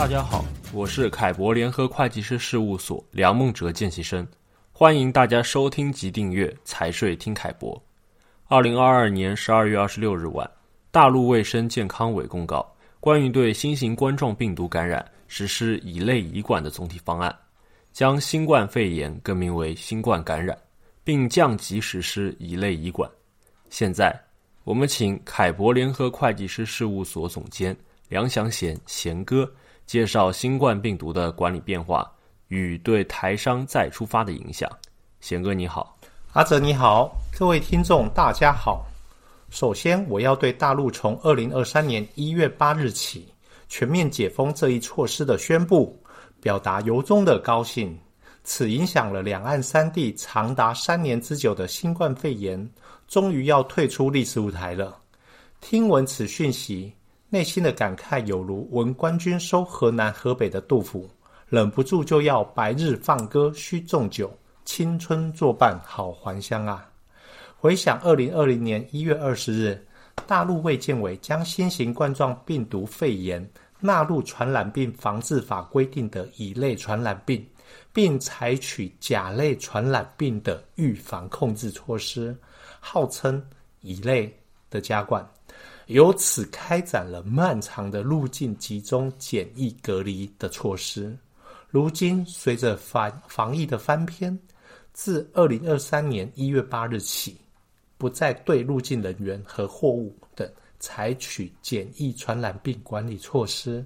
大家好，我是凯博联合会计师事务所梁梦哲见习生，欢迎大家收听及订阅财税听凯博。二零二二年十二月二十六日晚，大陆卫生健康委公告关于对新型冠状病毒感染实施乙类乙管的总体方案，将新冠肺炎更名为新冠感染，并降级实施乙类乙管。现在，我们请凯博联合会计师事务所总监梁祥贤贤哥介绍新冠病毒的管理变化与对台商再出发的影响。贤哥你好。阿泽你好，各位听众大家好。首先，我要对大陆从二零二三年一月八日起全面解封这一措施的宣布，表达由衷的高兴。此影响了两岸三地长达三年之久的新冠肺炎，终于要退出历史舞台了。听闻此讯息，内心的感慨有如闻官军收河南河北的杜甫，忍不住就要白日放歌须纵酒。青春作伴好还乡啊！回想二零二零年一月二十日，大陆卫健委将新型冠状病毒肺炎纳入传染病防治法规定的乙类传染病，并采取甲类传染病的预防控制措施，号称乙类的加冠，由此开展了漫长的入境集中检疫隔离的措施。如今，随着防防疫的翻篇。自二零二三年一月八日起，不再对入境人员和货物等采取检疫传染病管理措施，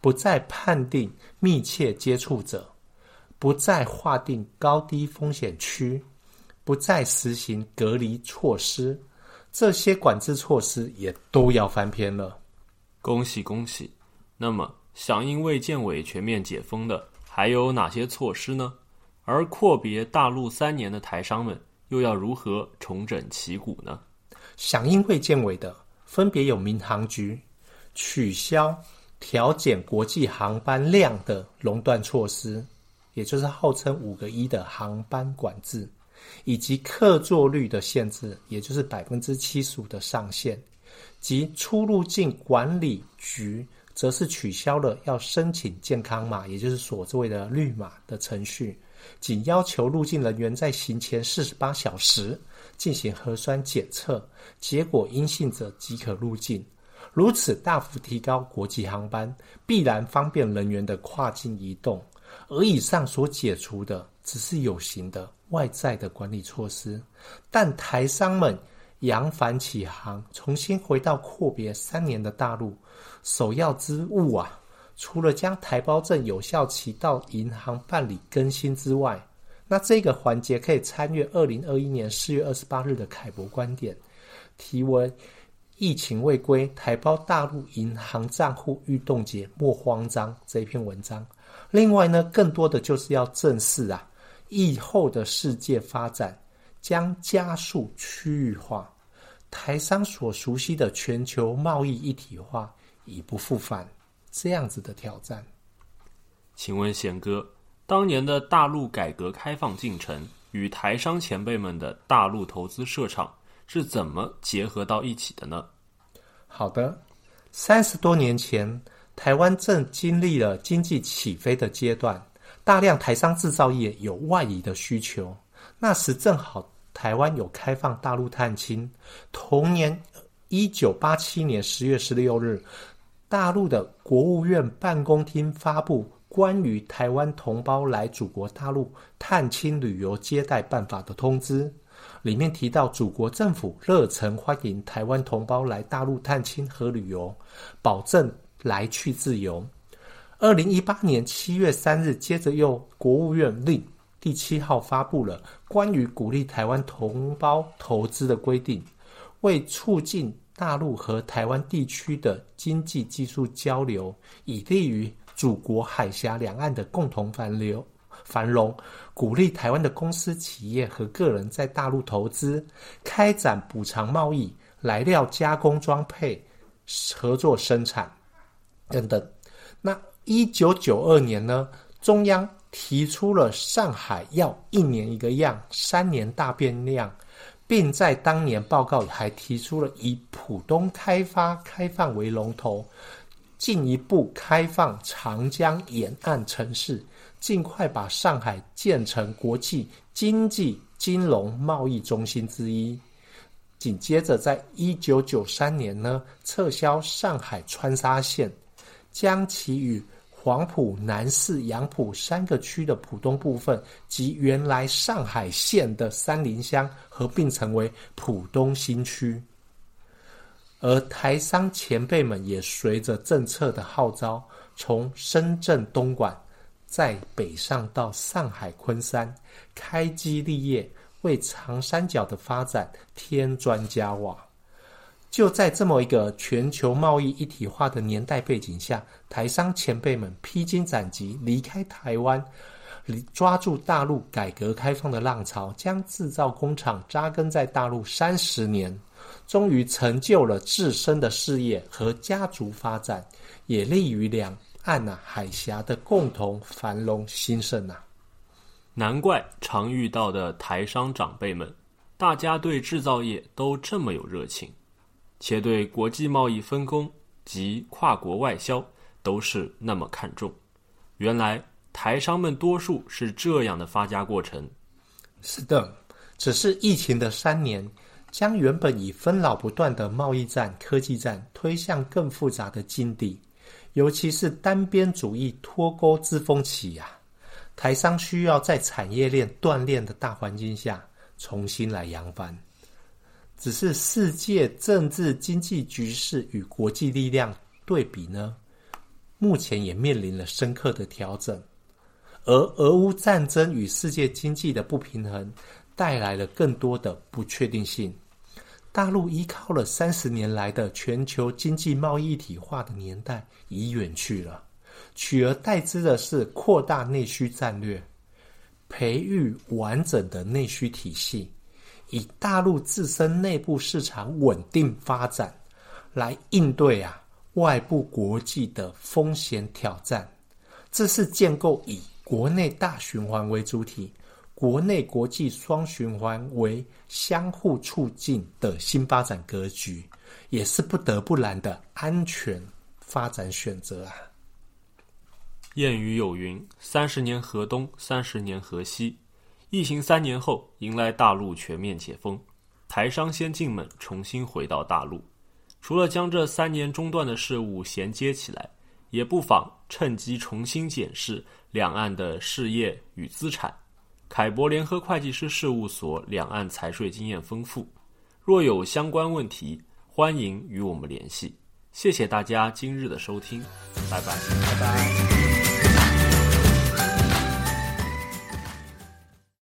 不再判定密切接触者，不再划定高低风险区，不再实行隔离措施，这些管制措施也都要翻篇了。恭喜恭喜！那么，响应卫健委全面解封的还有哪些措施呢？而阔别大陆三年的台商们又要如何重整旗鼓呢？响应卫健委的分别有民航局取消调减国际航班量的垄断措施，也就是号称五个一的航班管制，以及客座率的限制，也就是百分之七十五的上限，及出入境管理局则是取消了要申请健康码，也就是所谓的绿码的程序。仅要求入境人员在行前四十八小时进行核酸检测，结果阴性者即可入境。如此大幅提高国际航班，必然方便人员的跨境移动。而以上所解除的，只是有形的外在的管理措施。但台商们扬帆起航，重新回到阔别三年的大陆，首要之务啊！除了将台胞证有效期到银行办理更新之外，那这个环节可以参阅二零二一年四月二十八日的凯博观点，题为“疫情未归，台胞大陆银行账户欲冻结，莫慌张”这一篇文章。另外呢，更多的就是要正视啊，疫后的世界发展将加速区域化，台商所熟悉的全球贸易一体化已不复返。这样子的挑战，请问贤哥，当年的大陆改革开放进程与台商前辈们的大陆投资设厂是怎么结合到一起的呢？好的，三十多年前，台湾正经历了经济起飞的阶段，大量台商制造业有外移的需求。那时正好台湾有开放大陆探亲，同年一九八七年十月十六日。大陆的国务院办公厅发布关于台湾同胞来祖国大陆探亲旅游接待办法的通知，里面提到祖国政府热诚欢迎台湾同胞来大陆探亲和旅游，保证来去自由。二零一八年七月三日，接着又国务院令第七号发布了关于鼓励台湾同胞投资的规定，为促进。大陆和台湾地区的经济技术交流，以利于祖国海峡两岸的共同繁流繁荣，鼓励台湾的公司、企业和个人在大陆投资，开展补偿贸易、来料加工装配、合作生产等等。一九九二年呢，中央提出了上海要一年一个样，三年大变样。并在当年报告还提出了以浦东开发开放为龙头，进一步开放长江沿岸城市，尽快把上海建成国际经济金融贸易中心之一。紧接着，在一九九三年呢，撤销上海川沙线，将其与黄埔、南市、杨浦三个区的浦东部分及原来上海县的三林乡合并成为浦东新区。而台商前辈们也随着政策的号召，从深圳东莞再北上到上海昆山，开基立业。为长三角的发展添砖加瓦。就在这么一个全球贸易一体化的年代背景下，台商前辈们披荆斩棘离开台湾，抓住大陆改革开放的浪潮，将制造工厂扎根在大陆三十年，终于成就了自身的事业和家族发展，也利于两岸啊海峡的共同繁荣兴盛啊。难怪常遇到的台商长辈们，大家对制造业都这么有热情，且对国际贸易分工及跨国外销都是那么看重。原来台商们多数是这样的发家过程。是的，只是疫情的三年，将原本已纷扰不断的贸易战、科技战推向更复杂的境地，尤其是单边主义脱钩之风起呀、啊。台商需要在产业链断裂的大环境下重新来扬帆，只是世界政治经济局势与国际力量对比呢，目前也面临了深刻的调整，而俄乌战争与世界经济的不平衡带来了更多的不确定性。大陆依靠了三十年来的全球经济贸易一体化的年代已远去了。取而代之的是扩大内需战略，培育完整的内需体系，以大陆自身内部市场稳定发展来应对啊外部国际的风险挑战。这是建构以国内大循环为主体，国内国际双循环为相互促进的新发展格局，也是不得不然的安全发展选择啊。谚语有云：“三十年河东，三十年河西。”疫情三年后，迎来大陆全面解封，台商先进们重新回到大陆。除了将这三年中断的事物衔接起来，也不妨趁机重新检视两岸的事业与资产。凯博联合会计师事务所两岸财税经验丰富，若有相关问题，欢迎与我们联系。谢谢大家今日的收听，拜拜，拜拜。